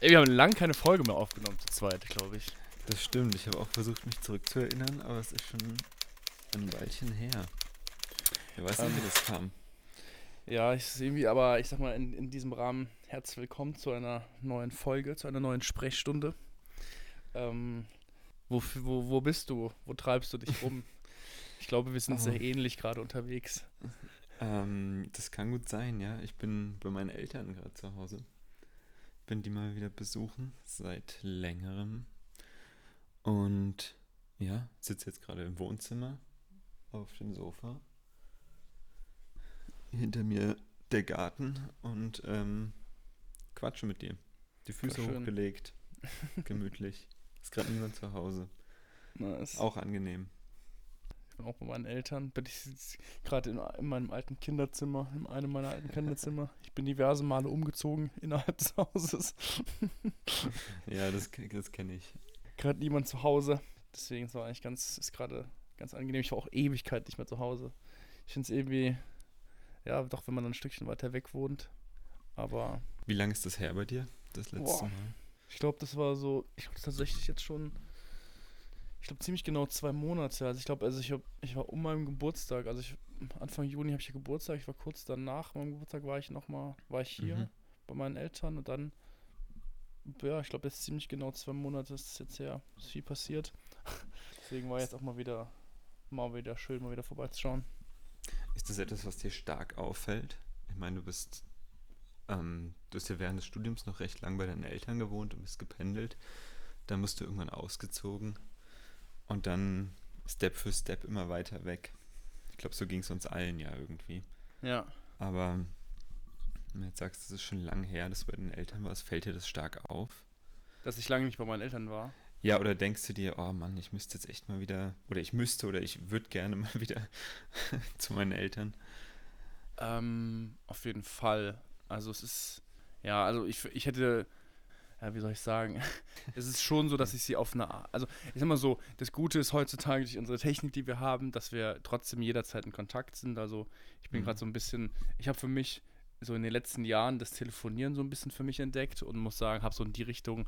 Ey, wir haben lange keine Folge mehr aufgenommen, zu zweit, glaube ich. Das stimmt. Ich habe auch versucht, mich zurückzuerinnern, aber es ist schon ein Weilchen her. Wer weiß nicht, wie das kam. Ja, ich ist irgendwie, aber ich sag mal, in, in diesem Rahmen herzlich willkommen zu einer neuen Folge, zu einer neuen Sprechstunde. Ähm, wo, wo, wo bist du? Wo treibst du dich rum? Ich glaube, wir sind Oh. sehr ähnlich gerade unterwegs. Ähm, das kann gut sein, ja. Ich bin bei meinen Eltern gerade zu Hause. Bin die mal wieder besuchen, seit längerem. Und ja, sitze jetzt gerade im Wohnzimmer auf dem Sofa. Hinter mir der Garten und ähm, quatsche mit dir. Die Füße hochgelegt, gemütlich. Ist gerade niemand zu Hause. Nice. Auch angenehm. Bin auch bei meinen Eltern. Bin ich gerade in, in meinem alten Kinderzimmer, in einem meiner alten Kinderzimmer. Ich bin diverse Male umgezogen innerhalb des Hauses. Ja, das, das kenne ich. Gerade niemand zu Hause. Deswegen ist es eigentlich ganz, ist gerade ganz angenehm. Ich war auch Ewigkeit nicht mehr zu Hause. Ich finde es irgendwie, ja, doch, wenn man dann ein Stückchen weiter weg wohnt. Aber Wie lange ist das her bei dir? Das letzte Boah. Mal? ich glaube, das war so, ich glaube tatsächlich jetzt schon, ich glaube ziemlich genau zwei Monate. Also ich glaube, also ich, hab, ich war um meinem Geburtstag, also ich, Anfang Juni habe ich ja Geburtstag, ich war kurz danach meinem Geburtstag, war ich nochmal, war ich hier Mhm. bei meinen Eltern und dann, ja, ich glaube, jetzt ziemlich genau zwei Monate ist es jetzt her, ist viel passiert. Deswegen war jetzt auch mal wieder, mal wieder schön, mal wieder vorbeizuschauen. Ist das etwas, was dir stark auffällt? Ich meine, du bist, ähm, du hast ja während des Studiums noch recht lang bei deinen Eltern gewohnt und bist gependelt. Dann bist du irgendwann ausgezogen und dann Step für Step immer weiter weg. Ich glaube, so ging es uns allen ja irgendwie. Ja. Aber wenn du jetzt sagst, es ist schon lang her, dass du bei den Eltern warst, fällt dir das stark auf? Dass ich lange nicht bei meinen Eltern war. Ja, oder denkst du dir, oh Mann, ich müsste jetzt echt mal wieder, oder ich müsste oder ich würde gerne mal wieder zu meinen Eltern? Ähm, auf jeden Fall. Also es ist, ja, also ich, ich hätte, ja, wie soll ich sagen, es ist schon so, dass ich sie auf eine Art, also ich sag mal so, das Gute ist heutzutage durch unsere Technik, die wir haben, dass wir trotzdem jederzeit in Kontakt sind. Also ich bin Mhm. gerade so ein bisschen, ich habe für mich so in den letzten Jahren das Telefonieren so ein bisschen für mich entdeckt und muss sagen, habe so in die Richtung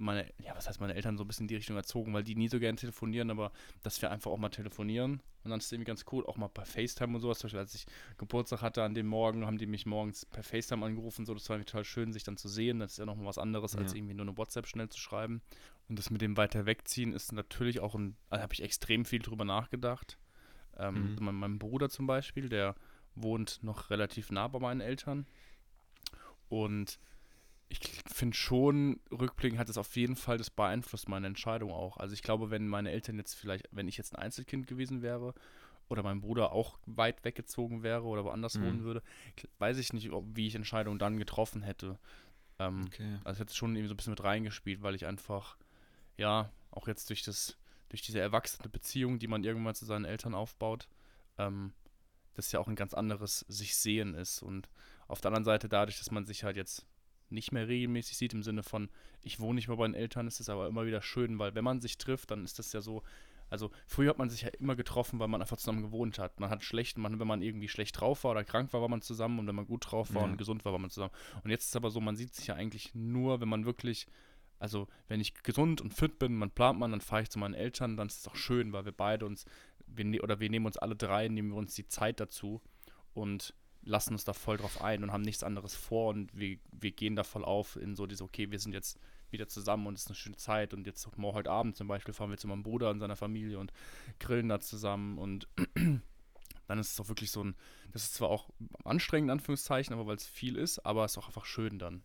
meine, ja, was heißt meine Eltern so ein bisschen in die Richtung erzogen, weil die nie so gern telefonieren, aber dass wir einfach auch mal telefonieren und dann ist es irgendwie ganz cool, auch mal per FaceTime und sowas. Zum Beispiel, als ich Geburtstag hatte an dem Morgen, haben die mich morgens per FaceTime angerufen, so, das war total schön, sich dann zu sehen. Das ist ja nochmal was anderes, als Ja. irgendwie nur eine WhatsApp schnell zu schreiben. Und das mit dem weiter wegziehen ist natürlich auch ein, also habe ich extrem viel drüber nachgedacht. Ähm, Mhm. mein, mein Bruder zum Beispiel, der wohnt noch relativ nah bei meinen Eltern. Und ich finde schon, rückblickend hat es auf jeden Fall das beeinflusst meine Entscheidung auch. Also ich glaube, wenn meine Eltern jetzt vielleicht, wenn ich jetzt ein Einzelkind gewesen wäre oder mein Bruder auch weit weggezogen wäre oder woanders Mhm. wohnen würde, weiß ich nicht, ob, wie ich Entscheidungen dann getroffen hätte. Ähm, Okay. also es hat schon irgendwie so ein bisschen mit reingespielt, weil ich einfach, ja, auch jetzt durch das, durch diese erwachsene Beziehung, die man irgendwann zu seinen Eltern aufbaut, ähm, das ja auch ein ganz anderes sich sehen ist. Und auf der anderen Seite, dadurch, dass man sich halt jetzt nicht mehr regelmäßig sieht, im Sinne von, ich wohne nicht mehr bei den Eltern, ist es aber immer wieder schön, weil wenn man sich trifft, dann ist das ja so, also früher hat man sich ja immer getroffen, weil man einfach zusammen gewohnt hat. Man hat schlecht, man, wenn man irgendwie schlecht drauf war oder krank war, war man zusammen und wenn man gut drauf war Ja. und gesund war, war man zusammen. Und jetzt ist es aber so, man sieht sich ja eigentlich nur, wenn man wirklich, also wenn ich gesund und fit bin, man plant man, dann fahre ich zu meinen Eltern, dann ist es auch schön, weil wir beide uns, wir, ne- oder wir nehmen uns alle drei, nehmen wir uns die Zeit dazu und lassen uns da voll drauf ein und haben nichts anderes vor und wir, wir gehen da voll auf in so diese, okay, wir sind jetzt wieder zusammen und es ist eine schöne Zeit und jetzt morgen heute Abend zum Beispiel fahren wir zu meinem Bruder und seiner Familie und grillen da zusammen und dann ist es auch wirklich so ein, das ist zwar auch anstrengend, in Anführungszeichen, aber weil es viel ist, aber es ist auch einfach schön dann.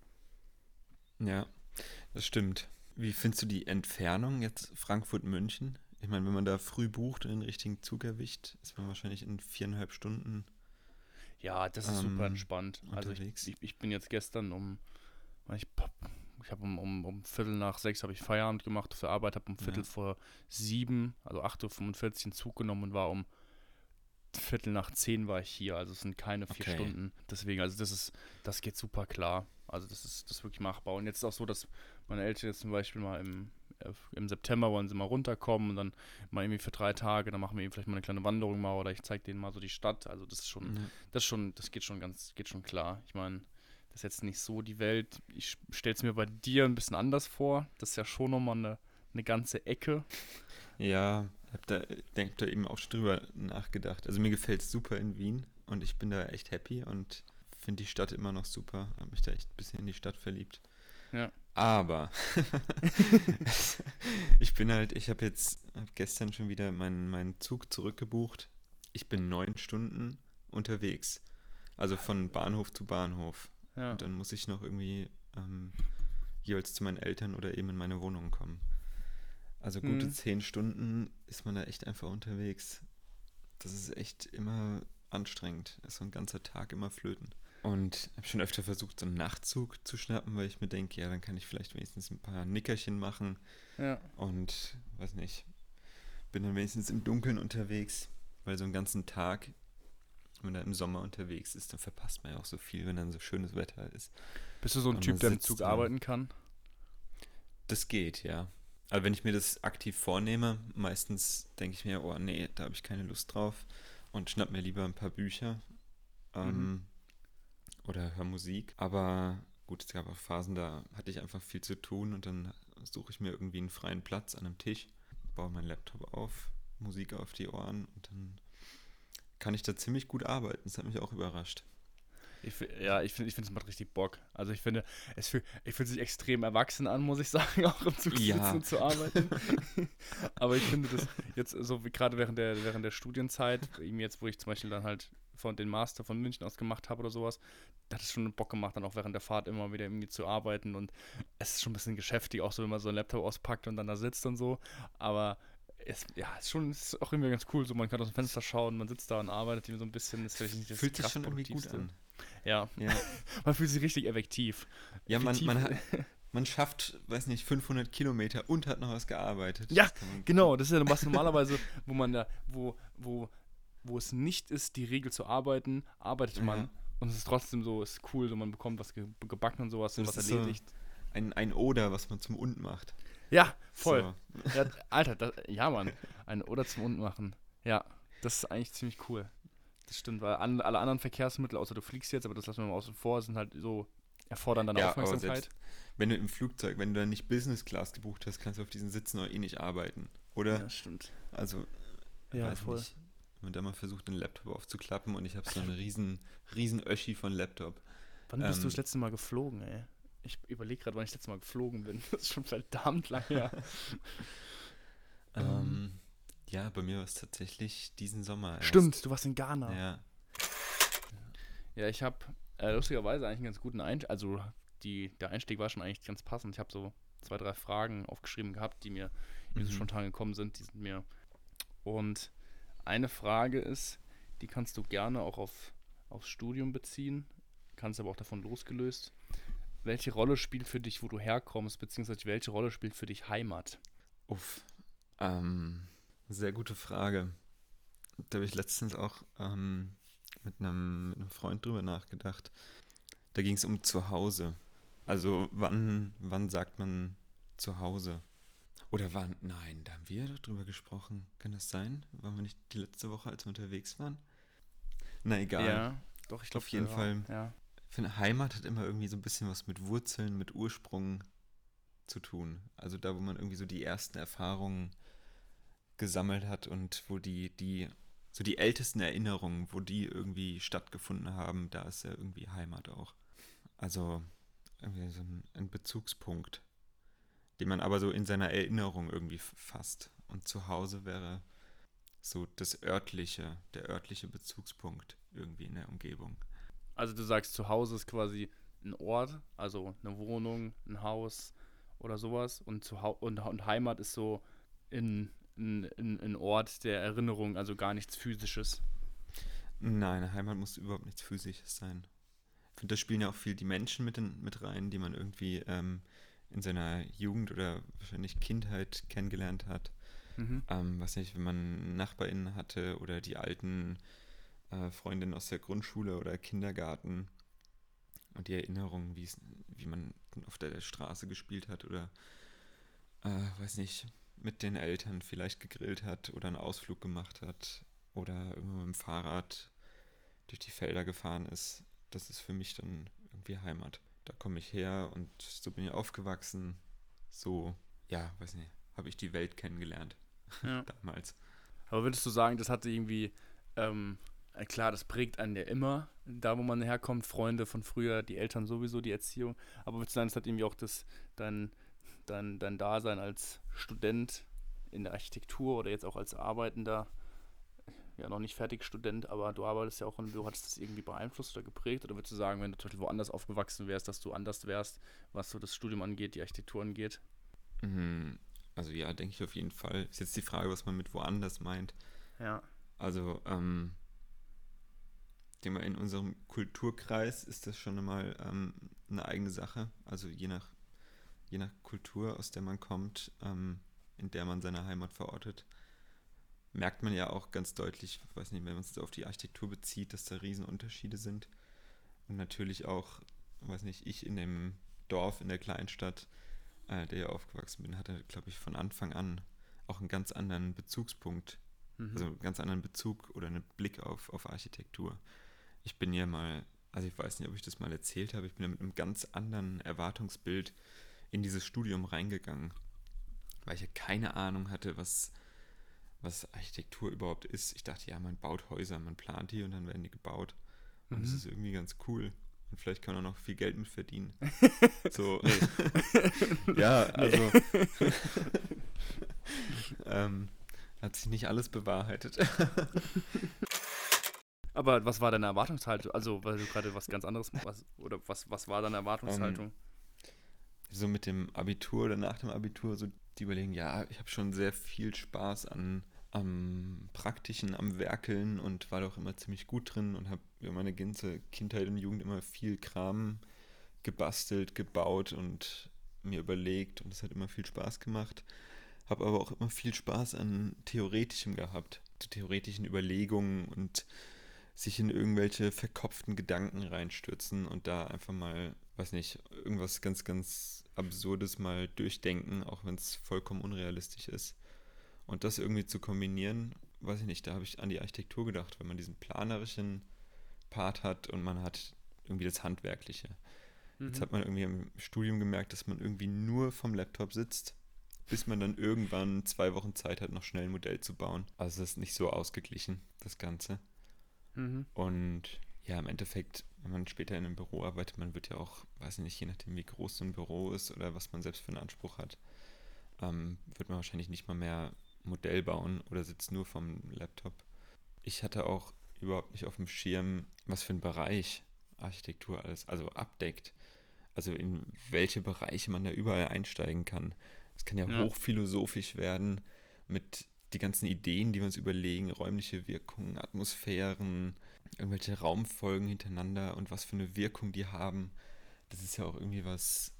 Ja, das stimmt. Wie findest du die Entfernung jetzt Frankfurt-München? Ich meine, wenn man da früh bucht und den richtigen Zug erwischt, ist man wahrscheinlich in viereinhalb Stunden. Ja, das ist Ähm, super entspannt. Also ich, ich, ich bin jetzt gestern um, ich, ich habe um, um, um Viertel nach sechs habe ich Feierabend gemacht für Arbeit, habe um Viertel Ja. vor sieben, also 8.45 Uhr einen Zug genommen und war um Viertel nach zehn war ich hier. Also es sind keine vier Okay. Stunden. Deswegen, also das ist, das geht super klar. Also das ist, das ist wirklich machbar. Und jetzt ist auch so, dass meine Eltern jetzt zum Beispiel mal im, im September wollen sie mal runterkommen und dann mal irgendwie für drei Tage, dann machen wir eben vielleicht mal eine kleine Wanderung mal oder ich zeige denen mal so die Stadt. Also das ist schon, Ja. das schon, das geht schon ganz, geht schon klar. Ich meine, Das ist jetzt nicht so die Welt. Ich stelle es mir bei dir ein bisschen anders vor. Das ist ja schon nochmal eine, eine ganze Ecke. Ja, hab da, denk da eben auch schon drüber nachgedacht. Also mir gefällt es super in Wien und ich bin da echt happy und finde die Stadt immer noch super. Habe mich da echt ein bisschen in die Stadt verliebt. Ja. Aber ich bin halt, ich habe jetzt hab gestern schon wieder meinen, meinen Zug zurückgebucht. Ich bin neun Stunden unterwegs. Also von Bahnhof zu Bahnhof. Ja. Und dann muss ich noch irgendwie ähm, jeweils zu meinen Eltern oder eben in meine Wohnung kommen. Also gute Hm. zehn Stunden ist man da echt einfach unterwegs. Das ist echt immer anstrengend. Ist so ein ganzer Tag immer flöten. Und habe schon öfter versucht, so einen Nachtzug zu schnappen, weil ich mir denke, ja, dann kann ich vielleicht wenigstens ein paar Nickerchen machen Ja. und weiß nicht, bin dann wenigstens im Dunkeln unterwegs, weil so einen ganzen Tag, wenn man da im Sommer unterwegs ist, dann verpasst man ja auch so viel, wenn dann so schönes Wetter ist. Bist du so ein Und Typ, der im Zug da. arbeiten kann? Das geht, ja. Aber wenn ich mir das aktiv vornehme, meistens denke ich mir, oh nee, da habe ich keine Lust drauf und schnapp mir lieber ein paar Bücher ähm, Mhm. Oder höre Musik. Aber gut, es gab auch Phasen, da hatte ich einfach viel zu tun und dann suche ich mir irgendwie einen freien Platz an einem Tisch, baue meinen Laptop auf, Musik auf die Ohren und dann kann ich da ziemlich gut arbeiten. Das hat mich auch überrascht. Ich, ja, ich finde, ich finde, es macht richtig Bock. Also ich finde, es fühlt, ich fühlt sich extrem erwachsen an, muss ich sagen, auch im Zug Ja. sitzen zu arbeiten. Aber ich finde das jetzt so wie gerade während der, während der Studienzeit, eben jetzt, wo ich zum Beispiel dann halt von den Master von München aus gemacht habe oder sowas, da hat es schon Bock gemacht, dann auch während der Fahrt immer wieder irgendwie zu arbeiten und es ist schon ein bisschen geschäftig, auch so, wenn man so einen Laptop auspackt und dann da sitzt und so. Aber es, ja, ist schon ist auch irgendwie ganz cool, so man kann aus dem Fenster schauen, man sitzt da und arbeitet irgendwie so ein bisschen, das ist vielleicht nicht das Fühlt sich schon irgendwie gut an. Ja, Ja, man fühlt sich richtig effektiv. ja man, man, hat, Effektiv. man schafft, weiß nicht, 500 Kilometer und hat noch was gearbeitet. Ja, Das Genau, das ist ja was normalerweise, wo man da, wo, wo, wo es nicht ist, die Regel zu arbeiten, arbeitet man Ja. und es ist trotzdem so, ist cool, so man bekommt was ge gebacken und sowas und was ist so- erledigt. Ein, ein Oder, was man zum Und macht. Ja, voll. So. Ja, Alter, das, ja Mann, ein Oder zum Unten machen. Ja, das ist eigentlich ziemlich cool. Das stimmt, weil an, alle anderen Verkehrsmittel, außer du fliegst jetzt, aber das lassen wir mal außen vor, sind halt so, erfordern dann Ja, aber Aufmerksamkeit. selbst- Wenn du im Flugzeug, wenn du dann nicht Business Class gebucht hast, kannst du auf diesen Sitzen auch eh nicht arbeiten. Oder? Ja, stimmt. Also, Ja, voll. nicht. Wenn man da mal versucht, den Laptop aufzuklappen und ich habe so einen riesen, riesen Öschi von Laptop. Wann bist du Ähm, das letzte Mal geflogen, ey? Ich überlege gerade, wann ich das letzte Mal geflogen bin. Das ist schon verdammt lang her. Ähm, ja, bei mir war es tatsächlich diesen Sommer. erst. Stimmt, du warst in Ghana. Ja. Ja, ich habe äh, lustigerweise eigentlich einen ganz guten Einstieg. Also die, der Einstieg war schon eigentlich ganz passend. Ich habe so zwei, drei Fragen aufgeschrieben gehabt, die mir so Mhm. spontan gekommen sind. Die sind mir. Und eine Frage ist, die kannst du gerne auch auf, aufs Studium beziehen, kannst aber auch davon losgelöst. Welche Rolle spielt für dich, wo du herkommst, beziehungsweise welche Rolle spielt für dich Heimat? Uff. Ähm, sehr gute Frage. Da habe ich letztens auch ähm, mit, einem, mit einem Freund drüber nachgedacht. Da ging es um Zuhause. Also wann, wann sagt man Zuhause? Oder wann? Nein, da haben wir doch drüber gesprochen. Kann das sein? Waren wir nicht die letzte Woche, als wir unterwegs waren? Na egal. Ja, doch, ich glaube Auf jeden Fall. Ja. Ich finde, Heimat hat immer irgendwie so ein bisschen was mit Wurzeln, mit Ursprung zu tun. Also da, wo man irgendwie so die ersten Erfahrungen gesammelt hat und wo die, die, so die ältesten Erinnerungen, wo die irgendwie stattgefunden haben, da ist ja irgendwie Heimat auch. Also irgendwie so ein, ein Bezugspunkt, den man aber so in seiner Erinnerung irgendwie fasst. Und zu Hause wäre so das örtliche, der örtliche Bezugspunkt irgendwie in der Umgebung. Also du sagst, zu Hause ist quasi ein Ort, also eine Wohnung, ein Haus oder sowas. Und, zu und, und Heimat ist so ein, ein, ein, ein Ort der Erinnerung, also gar nichts Physisches. Nein, Heimat muss überhaupt nichts Physisches sein. Ich finde, da spielen ja auch viel die Menschen mit, in, mit rein, die man irgendwie ähm, in seiner Jugend oder wahrscheinlich Kindheit kennengelernt hat. Mhm. Ähm, was nicht, wenn man NachbarInnen hatte oder die alten äh, Freundinnen aus der Grundschule oder Kindergarten und die Erinnerungen, wie man auf der Straße gespielt hat oder äh, weiß nicht, mit den Eltern vielleicht gegrillt hat oder einen Ausflug gemacht hat oder irgendwo mit dem Fahrrad durch die Felder gefahren ist. Das ist für mich dann irgendwie Heimat. Da komme ich her und so bin ich aufgewachsen. So, ja, weiß nicht, habe ich die Welt kennengelernt. Ja. Damals. Aber würdest du sagen, das hatte irgendwie, ähm, äh, klar, das prägt einen ja immer, da wo man herkommt, Freunde von früher, die Eltern sowieso, die Erziehung. Aber würdest du sagen, das hat irgendwie auch das, dein, dein, dein Dasein als Student in der Architektur oder jetzt auch als Arbeitender, ja noch nicht fertig Student, aber du arbeitest ja auch im Büro, hattest das irgendwie beeinflusst oder geprägt? Oder würdest du sagen, wenn du zum Beispiel woanders aufgewachsen wärst, dass du anders wärst, was so das Studium angeht, die Architektur angeht? Mhm. Also ja, denke ich auf jeden Fall. Ist jetzt die Frage, was man mit woanders meint. Ja. Also, ähm, denke mal, in unserem Kulturkreis ist das schon einmal ähm, eine eigene Sache. Also je nach, je nach Kultur, aus der man kommt, ähm, in der man seine Heimat verortet, merkt man ja auch ganz deutlich, ich weiß nicht, wenn man es auf die Architektur bezieht, dass da Riesenunterschiede sind. Und natürlich auch, weiß nicht, ich in dem Dorf, in der Kleinstadt, äh, der ja aufgewachsen bin, hatte, glaube ich, von Anfang an auch einen ganz anderen Bezugspunkt, Mhm. also einen ganz anderen Bezug oder einen Blick auf, auf Architektur. Ich bin ja mal, also ich weiß nicht, ob ich das mal erzählt habe, ich bin ja mit einem ganz anderen Erwartungsbild in dieses Studium reingegangen, weil ich ja keine Ahnung hatte, was, was Architektur überhaupt ist. Ich dachte, ja, man baut Häuser, man plant die und dann werden die gebaut. Und das Mhm. ist irgendwie ganz cool. Und vielleicht kann man auch noch viel Geld mit verdienen. so. ja, also. ähm, hat sich nicht alles bewahrheitet. Aber was war deine Erwartungshaltung? Also, weil du gerade was ganz anderes was, oder was, was war deine Erwartungshaltung? so mit dem Abitur oder nach dem Abitur, so die überlegen, ja, ich habe schon sehr viel Spaß an am Praktischen, am Werkeln und war doch immer ziemlich gut drin und habe meine ganze Kindheit und Jugend immer viel Kram gebastelt, gebaut und mir überlegt und es hat immer viel Spaß gemacht. Habe aber auch immer viel Spaß an Theoretischem gehabt, zu theoretischen Überlegungen und sich in irgendwelche verkopften Gedanken reinstürzen und da einfach mal, weiß nicht, irgendwas ganz, ganz Absurdes mal durchdenken, auch wenn es vollkommen unrealistisch ist. Und das irgendwie zu kombinieren, weiß ich nicht, da habe ich an die Architektur gedacht, wenn man diesen planerischen Part hat und man hat irgendwie das Handwerkliche. Jetzt Mhm. hat man irgendwie im Studium gemerkt, dass man irgendwie nur vom Laptop sitzt, bis man dann irgendwann zwei Wochen Zeit hat, noch schnell ein Modell zu bauen. Also es ist nicht so ausgeglichen, das Ganze. Mhm. Und ja, im Endeffekt, wenn man später in einem Büro arbeitet, man wird ja auch, weiß ich nicht, je nachdem, wie groß so ein Büro ist oder was man selbst für einen Anspruch hat, ähm, wird man wahrscheinlich nicht mal mehr Modell bauen oder sitzt nur vom Laptop. Ich hatte auch überhaupt nicht auf dem Schirm, was für ein Bereich Architektur alles, also abdeckt. Also in welche Bereiche man da überall einsteigen kann. Es kann ja, Ja. hochphilosophisch werden mit die ganzen Ideen, die wir uns überlegen, räumliche Wirkungen, Atmosphären, irgendwelche Raumfolgen hintereinander und was für eine Wirkung die haben. Das ist ja auch irgendwie was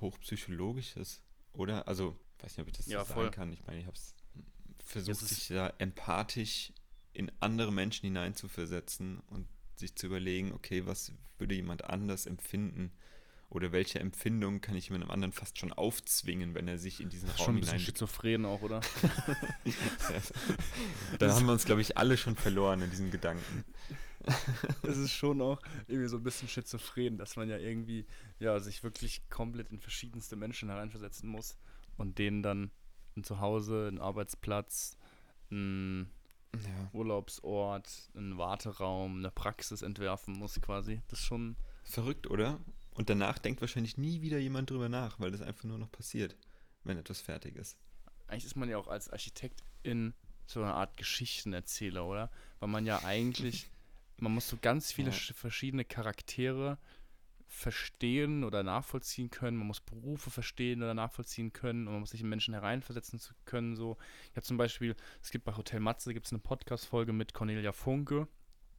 hochpsychologisches, oder? Also, ich weiß nicht, ob ich das Ja, so voll. sagen kann. Ich meine, ich habe es versucht, sich da empathisch in andere Menschen hineinzuversetzen und sich zu überlegen, okay, was würde jemand anders empfinden? Oder welche Empfindung kann ich jemandem anderen fast schon aufzwingen, wenn er sich in diesen Das Raum schon ein bisschen schizophren auch, oder? Da haben wir uns, glaube ich, alle schon verloren in diesen Gedanken. Es ist schon auch irgendwie so ein bisschen schizophren, dass man ja irgendwie ja sich wirklich komplett in verschiedenste Menschen hereinversetzen muss und denen dann ein Zuhause, ein Arbeitsplatz, ein Ja. Urlaubsort, einen Warteraum, eine Praxis entwerfen muss quasi. Das ist schon Verrückt, oder? Und danach denkt wahrscheinlich nie wieder jemand drüber nach, weil das einfach nur noch passiert, wenn etwas fertig ist. eigentlich ist man ja auch als Architekt in so einer Art Geschichtenerzähler, oder? Weil man ja eigentlich, man muss so ganz viele Ja. sch- verschiedene Charaktere verstehen oder nachvollziehen können. Man muss Berufe verstehen oder nachvollziehen können und man muss sich in Menschen hereinversetzen zu können. So, ich habe zum Beispiel, es gibt bei Hotel Matze gibt es eine Podcast-Folge mit Cornelia Funke,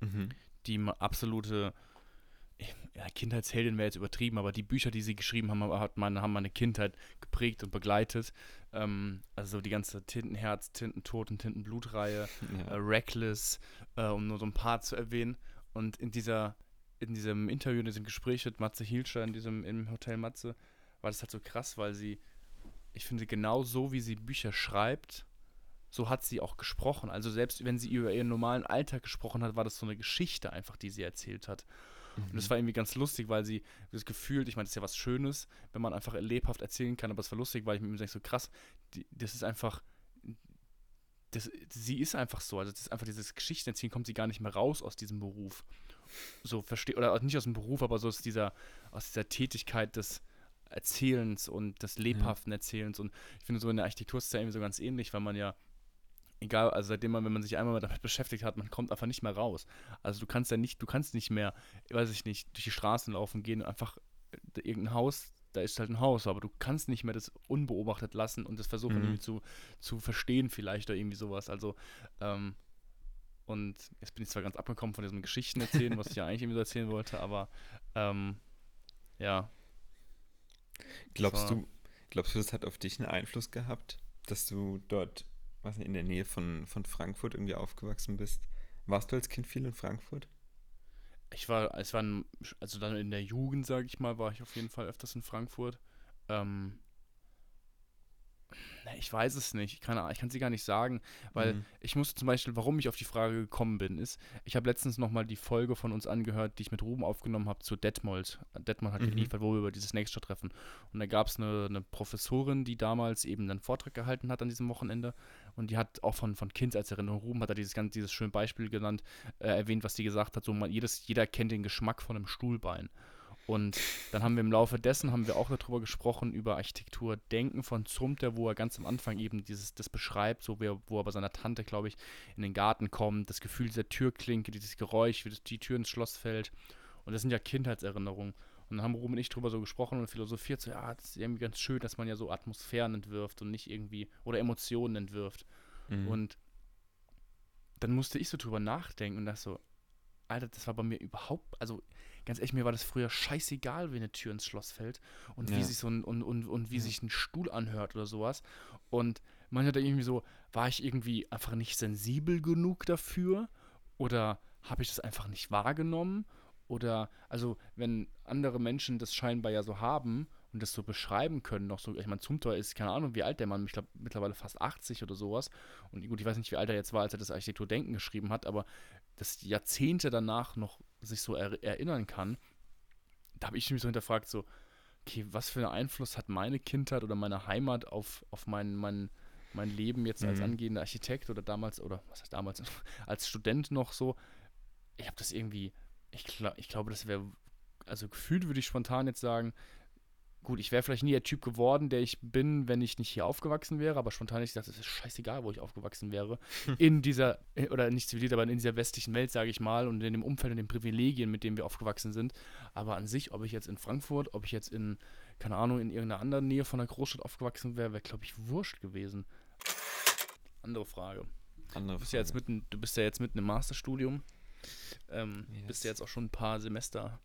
Mhm. die absolute ja, Kindheitsheldin wäre jetzt übertrieben, aber die Bücher, die sie geschrieben haben, hat meine, haben meine Kindheit geprägt und begleitet. Ähm, also die ganze Tintenherz, Tintentod und Tintenblut-Reihe, äh, Ja. Reckless, äh, um nur so ein paar zu erwähnen. Und in dieser, in diesem Interview, in diesem Gespräch mit Matze Hilscher, in diesem im Hotel Matze, war das halt so krass, weil sie, ich finde, genau so wie sie Bücher schreibt, so hat sie auch gesprochen. Also selbst wenn sie über ihren normalen Alltag gesprochen hat, war das so eine Geschichte einfach, die sie erzählt hat. Mhm. Und das war irgendwie ganz lustig, weil sie das Gefühl, ich meine, das ist ja was Schönes, wenn man einfach lebhaft erzählen kann, aber es war lustig, weil ich mir denke, so krass, die, das ist einfach, das, sie ist einfach so, also das ist einfach dieses Geschichtenerzählen, kommt sie gar nicht mehr raus aus diesem Beruf. So verstehe, oder nicht aus dem Beruf, aber so aus dieser, aus dieser Tätigkeit des Erzählens und des lebhaften Erzählens. Und ich finde so in der Architektur ist es ja irgendwie so ganz ähnlich, weil man ja egal, also seitdem man, wenn man sich einmal damit beschäftigt hat, man kommt einfach nicht mehr raus. Also du kannst ja nicht, du kannst nicht mehr, weiß ich nicht, durch die Straßen laufen gehen und einfach äh, irgendein Haus, da ist halt ein Haus, aber du kannst nicht mehr das unbeobachtet lassen und das versuchen mhm. irgendwie zu, zu verstehen vielleicht oder irgendwie sowas. Also, ähm, und jetzt bin ich zwar ganz abgekommen von diesem Geschichten erzählen, was ich ja eigentlich irgendwie so erzählen wollte, aber ähm, ja. Glaubst du, glaubst du, das hat auf dich einen Einfluss gehabt, dass du dort was in der Nähe von, von Frankfurt irgendwie aufgewachsen bist. Warst du als Kind viel in Frankfurt? Ich war, es war, also dann in der Jugend, sage ich mal, war ich auf jeden Fall öfters in Frankfurt. Ähm, ich weiß es nicht. Ich kann, sie gar nicht sagen, weil mhm. ich muss zum Beispiel, warum ich auf die Frage gekommen bin, ist, ich habe letztens nochmal die Folge von uns angehört, die ich mit Ruben aufgenommen habe zu Detmold. Detmold hat mhm. geliefert, wo wir über dieses Nächste treffen. Und da gab es eine, eine, Professorin, die damals eben einen Vortrag gehalten hat an diesem Wochenende. Und die hat auch von, von Kindheitserinnerung, Ruben hat da dieses, ganz, dieses schöne Beispiel genannt, äh, erwähnt, was die gesagt hat. So, man, jedes, jeder kennt den Geschmack von einem Stuhlbein. Und dann haben wir im Laufe dessen haben wir auch darüber gesprochen, über Architektur Denken von Zumter, wo er ganz am Anfang eben dieses, das beschreibt, so wie er, wo er bei seiner Tante, glaube ich, in den Garten kommt, das Gefühl dieser Türklinke, dieses Geräusch, wie das, die Tür ins Schloss fällt. Und das sind ja Kindheitserinnerungen. Und dann haben Ruben und ich drüber so gesprochen und philosophiert, so, ja, das ist irgendwie ganz schön, dass man ja so Atmosphären entwirft und nicht irgendwie, oder Emotionen entwirft. Mhm. Und dann musste ich so drüber nachdenken und dachte so, Alter, das war bei mir überhaupt, also ganz ehrlich, mir war das früher scheißegal, wie eine Tür ins Schloss fällt und ja. wie sich so ein, und, und, und wie ja. sich ein Stuhl anhört oder sowas. Und manchmal da irgendwie so, war ich irgendwie einfach nicht sensibel genug dafür oder habe ich das einfach nicht wahrgenommen? Oder, also, wenn andere Menschen das scheinbar ja so haben und das so beschreiben können, noch so, ich meine, Zumthor ist, keine Ahnung, wie alt der Mann, ich glaube mittlerweile fast 80 oder sowas. Und gut, ich weiß nicht, wie alt er jetzt war, als er das Architekturdenken geschrieben hat, aber das Jahrzehnte danach noch sich so er erinnern kann, da habe ich mich so hinterfragt, so, okay, was für einen Einfluss hat meine Kindheit oder meine Heimat auf, auf mein, mein, mein Leben jetzt als mhm. angehender Architekt oder damals, oder was heißt damals, als Student noch so. Ich habe das irgendwie, ich, glaub, ich glaube, das wäre, also gefühlt würde ich spontan jetzt sagen, gut, ich wäre vielleicht nie der Typ geworden, der ich bin, wenn ich nicht hier aufgewachsen wäre, aber spontan hätte ich gesagt, es ist scheißegal, wo ich aufgewachsen wäre. In dieser, äh, oder nicht zivilisiert, aber in dieser westlichen Welt, sage ich mal, und in dem Umfeld und den Privilegien, mit denen wir aufgewachsen sind. Aber an sich, ob ich jetzt in Frankfurt, ob ich jetzt in, keine Ahnung, in irgendeiner anderen Nähe von einer Großstadt aufgewachsen wäre, wäre, glaube ich, wurscht gewesen. Andere Frage. Andere du, bist Frage. Ja jetzt mitten, du bist ja jetzt mitten im Masterstudium. Ähm, yes. Bist ja jetzt auch schon ein paar Semester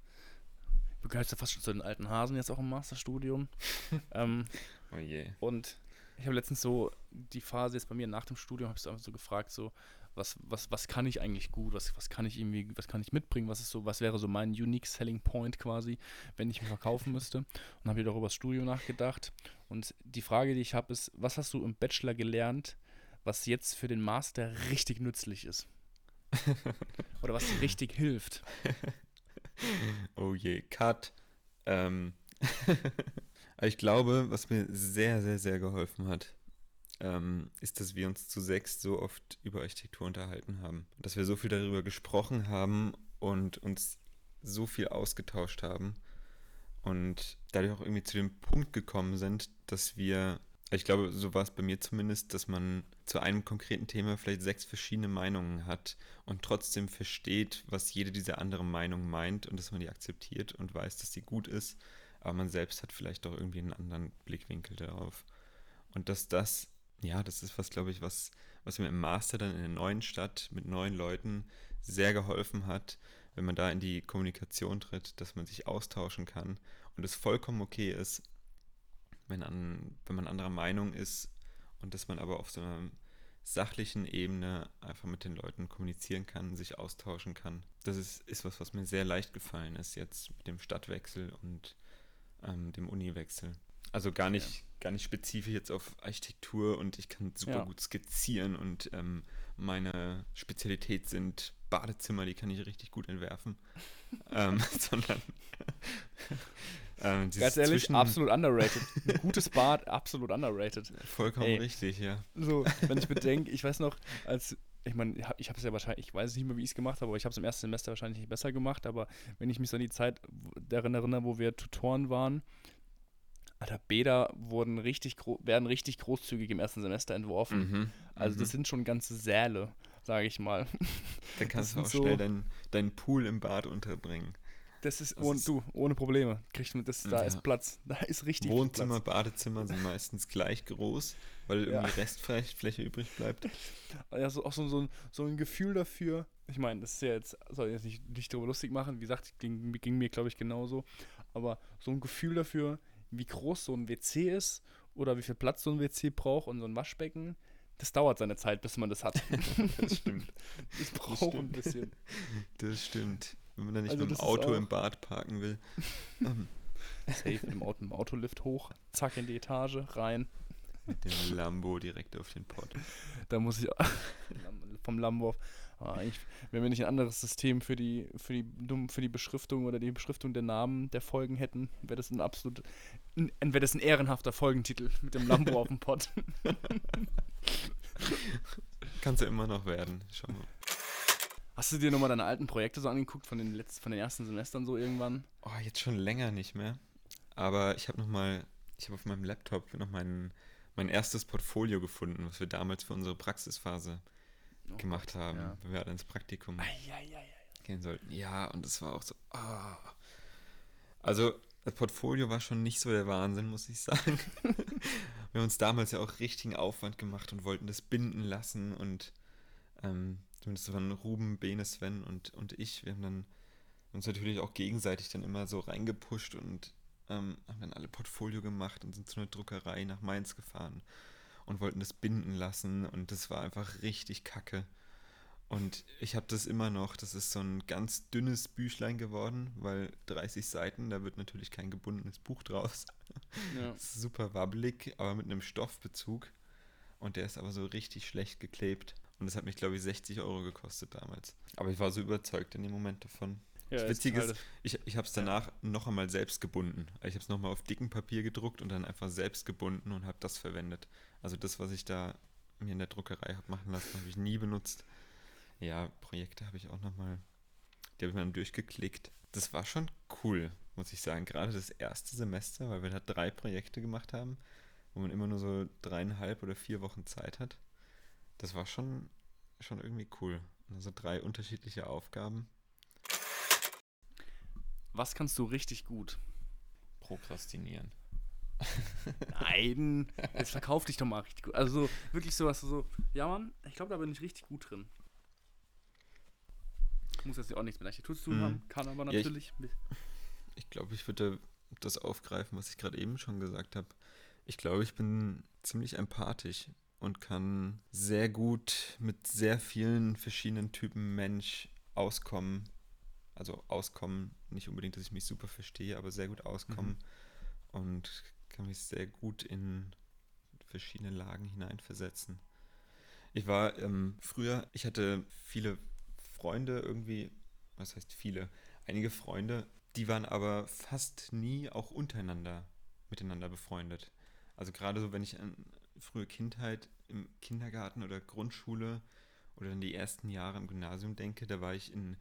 ja fast schon zu den alten Hasen jetzt auch im Masterstudium. ähm, oh je. Und ich habe letztens so die Phase jetzt bei mir nach dem Studium, habe ich einfach so gefragt, so, was, was, was kann ich eigentlich gut, was, was kann ich irgendwie, was kann ich mitbringen, was ist so, was wäre so mein unique selling point quasi, wenn ich mich verkaufen müsste. Und habe wieder über das Studium nachgedacht. Und die Frage, die ich habe, ist, was hast du im Bachelor gelernt, was jetzt für den Master richtig nützlich ist? Oder was richtig hilft? oh je, Cut. Ähm, ich glaube, was mir sehr, sehr, sehr geholfen hat, ähm, ist, dass wir uns zu sechs so oft über Architektur unterhalten haben. Dass wir so viel darüber gesprochen haben und uns so viel ausgetauscht haben und dadurch auch irgendwie zu dem Punkt gekommen sind, dass wir ich glaube, so war es bei mir zumindest, dass man zu einem konkreten Thema vielleicht sechs verschiedene Meinungen hat und trotzdem versteht, was jede dieser anderen Meinungen meint und dass man die akzeptiert und weiß, dass die gut ist, aber man selbst hat vielleicht doch irgendwie einen anderen Blickwinkel darauf. Und dass das, ja, das ist was, glaube ich, was, was mir im Master dann in der neuen Stadt mit neuen Leuten sehr geholfen hat, wenn man da in die Kommunikation tritt, dass man sich austauschen kann und es vollkommen okay ist, wenn, an, wenn man anderer Meinung ist und dass man aber auf so einer sachlichen Ebene einfach mit den Leuten kommunizieren kann, sich austauschen kann. Das ist, ist was, was mir sehr leicht gefallen ist jetzt mit dem Stadtwechsel und ähm, dem Uniwechsel. Also gar nicht, ja. gar nicht spezifisch jetzt auf Architektur und ich kann super ja. gut skizzieren und ähm, meine Spezialität sind Badezimmer, die kann ich richtig gut entwerfen. ähm, sondern ähm, Ganz ehrlich, zwischen... absolut underrated. Ein gutes Bad, absolut underrated. Vollkommen Ey. richtig, ja. So, wenn ich bedenke, ich weiß noch, als ich meine, ich habe es ja wahrscheinlich, ich weiß nicht mehr, wie ich es gemacht habe, aber ich habe es im ersten Semester wahrscheinlich nicht besser gemacht, aber wenn ich mich so an die Zeit daran erinnere, wo wir Tutoren waren, Alter, Bäder wurden richtig werden richtig großzügig im ersten Semester entworfen. Mhm, also das mhm. sind schon ganze Säle, sage ich mal. Da kannst du auch so, schnell deinen dein Pool im Bad unterbringen. Das ist, das ohne, ist, du, ohne Probleme. Kriegst du, das, da ja. ist Platz. Da ist richtig Wohnzimmer, Platz. Badezimmer sind meistens gleich groß, weil irgendwie ja. Restfläche übrig bleibt. Ja, so, auch so, so, ein, so ein Gefühl dafür. Ich meine, das ist ja jetzt, soll ich jetzt nicht, nicht darüber lustig machen. Wie gesagt, ging, ging mir, glaube ich, genauso. Aber so ein Gefühl dafür, wie groß so ein WC ist oder wie viel Platz so ein WC braucht und so ein Waschbecken, das dauert seine Zeit, bis man das hat. das stimmt. Das braucht ein bisschen. Das stimmt. Wenn man dann nicht also mit dem Auto im Bad parken will. Safe im, Auto, im Autolift hoch, zack in die Etage, rein. Mit dem Lambo direkt auf den Pott. Da muss ich vom Lambo auf. Ah, wenn wir nicht ein anderes System für die, für, die, für die Beschriftung oder die Beschriftung der Namen der Folgen hätten, wäre das ein absolut, wäre das ein ehrenhafter Folgentitel mit dem Lambo auf dem Pott. Kannst du immer noch werden. Schau mal. Hast du dir nochmal deine alten Projekte so angeguckt von den letzten, von den ersten Semestern so irgendwann? Oh, jetzt schon länger nicht mehr. Aber ich habe nochmal, ich habe auf meinem Laptop noch mein, mein erstes Portfolio gefunden, was wir damals für unsere Praxisphase oh gemacht Gott, haben, ja. wenn wir alle ins Praktikum ai, ai, ai, gehen sollten. Ja, und es war auch so. Oh. Also, das Portfolio war schon nicht so der Wahnsinn, muss ich sagen. wir haben uns damals ja auch richtigen Aufwand gemacht und wollten das binden lassen und ähm, zumindest waren Ruben, Bene, Sven und, und ich, wir haben dann uns natürlich auch gegenseitig dann immer so reingepusht und ähm, haben dann alle Portfolio gemacht und sind zu einer Druckerei nach Mainz gefahren und wollten das binden lassen und das war einfach richtig kacke. Und ich habe das immer noch, das ist so ein ganz dünnes Büchlein geworden, weil 30 Seiten, da wird natürlich kein gebundenes Buch draus. Ja. super wabbelig, aber mit einem Stoffbezug. Und der ist aber so richtig schlecht geklebt. Und das hat mich, glaube ich, 60 Euro gekostet damals. Aber ich war so überzeugt in dem Moment davon. Ja, das Witzige ist, ich, ich habe es danach ja. noch einmal selbst gebunden. Ich habe es nochmal auf dicken Papier gedruckt und dann einfach selbst gebunden und habe das verwendet. Also das, was ich da mir in der Druckerei habe machen lassen, habe ich nie benutzt. Ja, Projekte habe ich auch nochmal, die habe ich dann durchgeklickt. Das war schon cool, muss ich sagen. Gerade das erste Semester, weil wir da drei Projekte gemacht haben, wo man immer nur so dreieinhalb oder vier Wochen Zeit hat. Das war schon, schon irgendwie cool. Also drei unterschiedliche Aufgaben. Was kannst du richtig gut? Prokrastinieren. Nein, jetzt verkauf dich doch mal richtig gut. Also wirklich sowas so, ja Mann, ich glaube, da bin ich richtig gut drin. Muss jetzt auch nichts mit Architektur zu tun mhm. haben, kann aber natürlich. Ja, ich, ich glaube, ich würde das aufgreifen, was ich gerade eben schon gesagt habe. Ich glaube, ich bin ziemlich empathisch und kann sehr gut mit sehr vielen verschiedenen Typen Mensch auskommen. Also auskommen, nicht unbedingt, dass ich mich super verstehe, aber sehr gut auskommen mhm. und kann mich sehr gut in verschiedene Lagen hineinversetzen. Ich war ähm, früher, ich hatte viele Freunde irgendwie, was heißt viele, einige Freunde, die waren aber fast nie auch untereinander miteinander befreundet. Also gerade so, wenn ich an frühe Kindheit im Kindergarten oder Grundschule oder in die ersten Jahre im Gymnasium denke, da war ich in,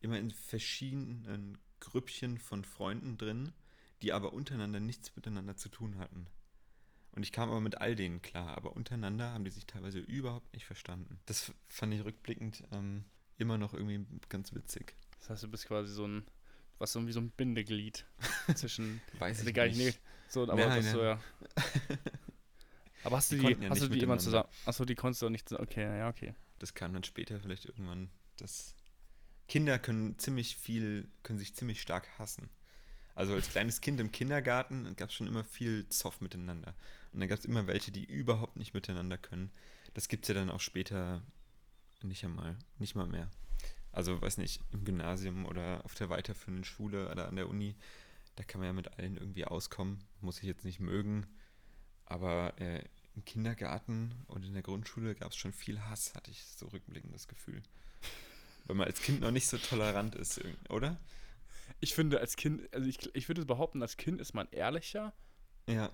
immer in verschiedenen Grüppchen von Freunden drin, die aber untereinander nichts miteinander zu tun hatten. Und ich kam aber mit all denen klar, aber untereinander haben die sich teilweise überhaupt nicht verstanden. Das fand ich rückblickend ähm, immer noch irgendwie ganz witzig. Das heißt, du bist quasi so ein, was so wie so ein Bindeglied zwischen. Weiß ich gar nicht. nicht. So, aber nein, das so, ja. Aber hast du die, die hast du die immer zusammen? Achso, die konntest du auch nicht zusammen. Okay, ja, okay. Das kam dann später vielleicht irgendwann. Das Kinder können ziemlich viel, können sich ziemlich stark hassen. Also als kleines Kind im Kindergarten gab es schon immer viel Zoff miteinander. Und dann gab es immer welche, die überhaupt nicht miteinander können. Das gibt es ja dann auch später nicht einmal, nicht mal mehr. Also, weiß nicht, im Gymnasium oder auf der weiterführenden Schule oder an der Uni, da kann man ja mit allen irgendwie auskommen. Muss ich jetzt nicht mögen. Aber äh, im Kindergarten und in der Grundschule gab es schon viel Hass, hatte ich so rückblickend das Gefühl. Weil man als Kind noch nicht so tolerant ist, oder? Ich finde, als Kind, also ich, ich würde behaupten, als Kind ist man ehrlicher. Ja.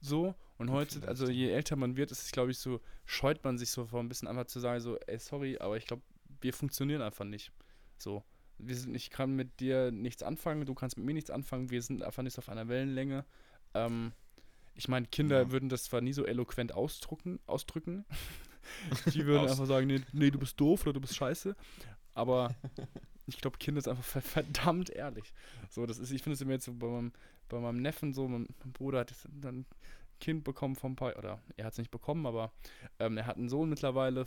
So. Und heute, also je älter man wird, ist es, glaube ich, so, scheut man sich so vor ein bisschen einfach zu sagen, so, ey, sorry, aber ich glaube, wir funktionieren einfach nicht. So. Wir sind, ich kann mit dir nichts anfangen, du kannst mit mir nichts anfangen, wir sind einfach nicht auf einer Wellenlänge. Ähm, ich meine, Kinder Ja. würden das zwar nie so eloquent ausdrucken, ausdrücken. Die würden Aus- einfach sagen, nee, nee, du bist doof oder du bist scheiße. Aber ich glaube, Kinder sind einfach ver- verdammt ehrlich. So, das ist, ich finde es immer jetzt so bei meinem, bei meinem Neffen so, mein, mein Bruder hat jetzt dann ein Kind bekommen vom paar, oder er hat es nicht bekommen, aber ähm, er hat einen Sohn mittlerweile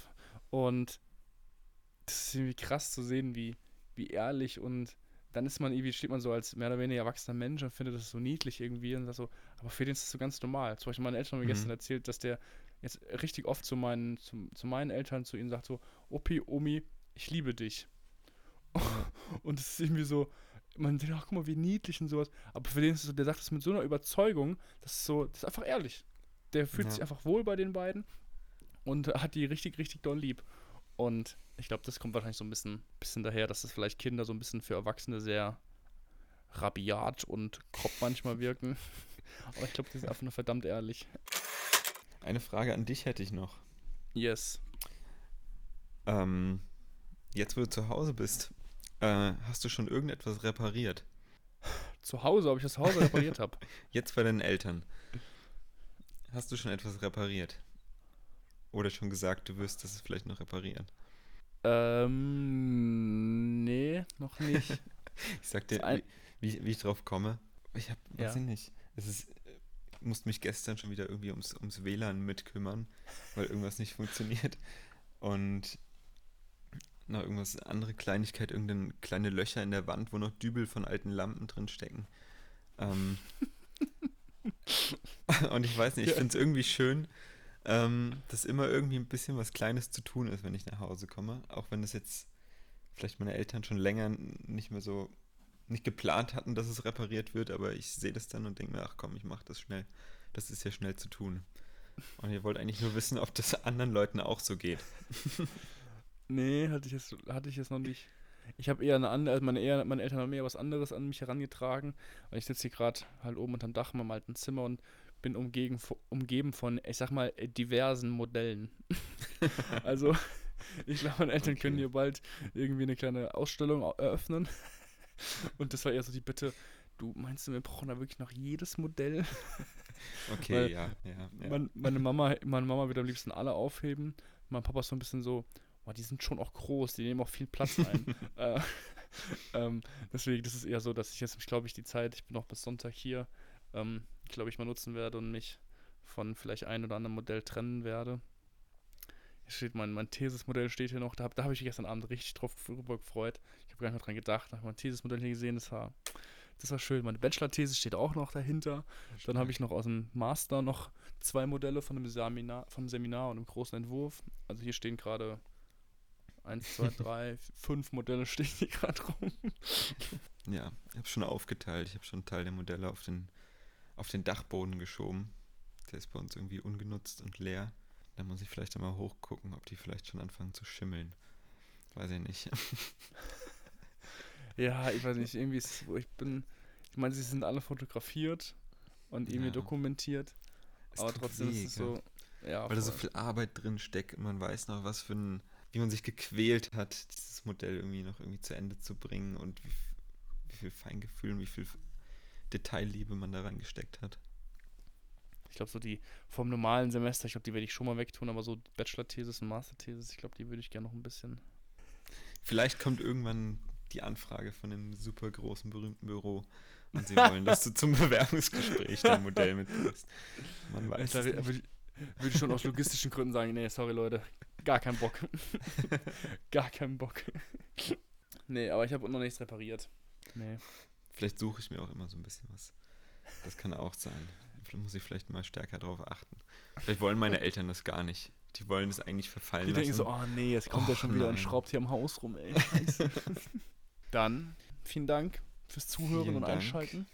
und das ist irgendwie krass zu sehen, wie, wie ehrlich und dann ist man irgendwie, steht man so als mehr oder weniger erwachsener Mensch und findet das so niedlich irgendwie und so, aber für den ist das so ganz normal. Zum Beispiel meine Eltern haben mir Mhm. gestern erzählt, dass der jetzt richtig oft zu meinen, zu, zu meinen Eltern, zu ihnen sagt so, Opi, Omi, ich liebe dich. und es ist irgendwie so, man denkt, ach guck mal, wie niedlich und sowas. Aber für den ist es so, der sagt das mit so einer Überzeugung, das ist so, das ist einfach ehrlich. Der fühlt Ja. sich einfach wohl bei den beiden und hat die richtig, richtig doll lieb. Und ich glaube, das kommt wahrscheinlich so ein bisschen, bisschen daher, dass es vielleicht Kinder so ein bisschen für Erwachsene sehr rabiat und grob manchmal wirken. Aber ich glaube, die sind einfach nur verdammt ehrlich. Eine Frage an dich hätte ich noch. Yes. Ähm, jetzt, wo du zu Hause bist, äh, hast du schon irgendetwas repariert? Zu Hause, ob ich das zu Hause repariert habe. Jetzt bei deinen Eltern. Hast du schon etwas repariert? Oder schon gesagt, du wirst das vielleicht noch reparieren? Ähm, nee, noch nicht. Ich sag dir, ein- wie, wie, ich drauf komme. Ich hab, weiß Ja. ich nicht. Es ist, ich musste mich gestern schon wieder irgendwie ums, ums WLAN mitkümmern, weil irgendwas nicht funktioniert. Und noch irgendwas, andere Kleinigkeit, irgendeine kleine Löcher in der Wand, wo noch Dübel von alten Lampen drin stecken. Ähm, und ich weiß nicht, ich Ja. finde es irgendwie schön, ähm, dass immer irgendwie ein bisschen was Kleines zu tun ist, wenn ich nach Hause komme. Auch wenn es jetzt vielleicht meine Eltern schon länger nicht mehr so nicht geplant hatten, dass es repariert wird, aber ich sehe das dann und denke mir, ach komm, ich mache das schnell. Das ist ja schnell zu tun. Und ihr wollt eigentlich nur wissen, ob das anderen Leuten auch so geht. Nee, hatte ich jetzt, hatte ich jetzt noch nicht. Ich habe eher eine andere, also meine, eher, meine Eltern haben eher was anderes an mich herangetragen. Weil ich sitze hier gerade halt oben unterm Dach in meinem alten Zimmer und bin umgeben, umgeben von, ich sag mal, diversen Modellen. also, ich glaube, meine Eltern können Okay. hier bald irgendwie eine kleine Ausstellung au- eröffnen. Und das war eher so die Bitte, du meinst du, wir brauchen da wirklich noch jedes Modell? Okay, Weil ja, ja. ja. Mein, meine, Mama, meine Mama wird am liebsten alle aufheben. Mein Papa ist so ein bisschen so, boah, die sind schon auch groß, die nehmen auch viel Platz ein. äh, ähm, deswegen, das ist eher so, dass ich jetzt, glaube ich, die Zeit, ich bin noch bis Sonntag hier, ähm, glaube ich, mal nutzen werde und mich von vielleicht ein oder anderen Modell trennen werde. Hier steht mein, mein Thesis-Modell steht hier noch, da, da habe ich mich gestern Abend richtig drauf drüber gefreut. Ich habe gar nicht mehr dran gedacht, nach mein Thesis-Modell hier gesehen, das war, das war schön. Meine Bachelor-These steht auch noch dahinter. Dann habe ich noch aus dem Master noch zwei Modelle von einem Seminar, vom Seminar und einem großen Entwurf. Also hier stehen gerade eins, zwei, drei, fünf Modelle stehen hier gerade rum. Ja, ich habe schon aufgeteilt. Ich habe schon einen Teil der Modelle auf den, auf den Dachboden geschoben. Der ist bei uns irgendwie ungenutzt und leer. Da muss ich vielleicht einmal hochgucken, ob die vielleicht schon anfangen zu schimmeln. Weiß ich nicht. Ja, ich weiß nicht, irgendwie ist, wo ich bin, ich meine, sie sind alle fotografiert und irgendwie Ja. dokumentiert, Es aber trotzdem weh, ist es so, ja, Weil da so viel Arbeit drin steckt und man weiß noch, was für ein, wie man sich gequält hat, dieses Modell irgendwie noch irgendwie zu Ende zu bringen und wie, wie viel Feingefühl und wie viel Detailliebe man da reingesteckt hat. Ich glaube, so die vom normalen Semester, ich glaube, die werde ich schon mal wegtun, aber so Bachelor-Thesis und Master-Thesis, ich glaube, die würde ich gerne noch ein bisschen. Vielleicht kommt irgendwann die Anfrage von einem super großen, berühmten Büro und sie wollen, dass du zum Bewerbungsgespräch dein Modell mitbringst. Man weiß Da es würde ich schon aus logistischen Gründen sagen, nee, sorry Leute, gar keinen Bock. gar keinen Bock. nee, aber ich habe noch nichts repariert. Nee. Vielleicht suche ich mir auch immer so ein bisschen was. Das kann auch sein. Vielleicht muss ich vielleicht mal stärker darauf achten. Vielleicht wollen meine Eltern das gar nicht. Die wollen es eigentlich verfallen Die denken lassen. so, oh nee, jetzt kommt Och, schon wieder und nein. schraubt hier am Haus rum, ey. Dann, vielen Dank fürs Zuhören Vielen und Dank. Einschalten.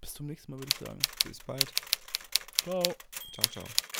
Bis zum nächsten Mal, würde ich sagen. Bis bald. Ciao. Ciao, ciao.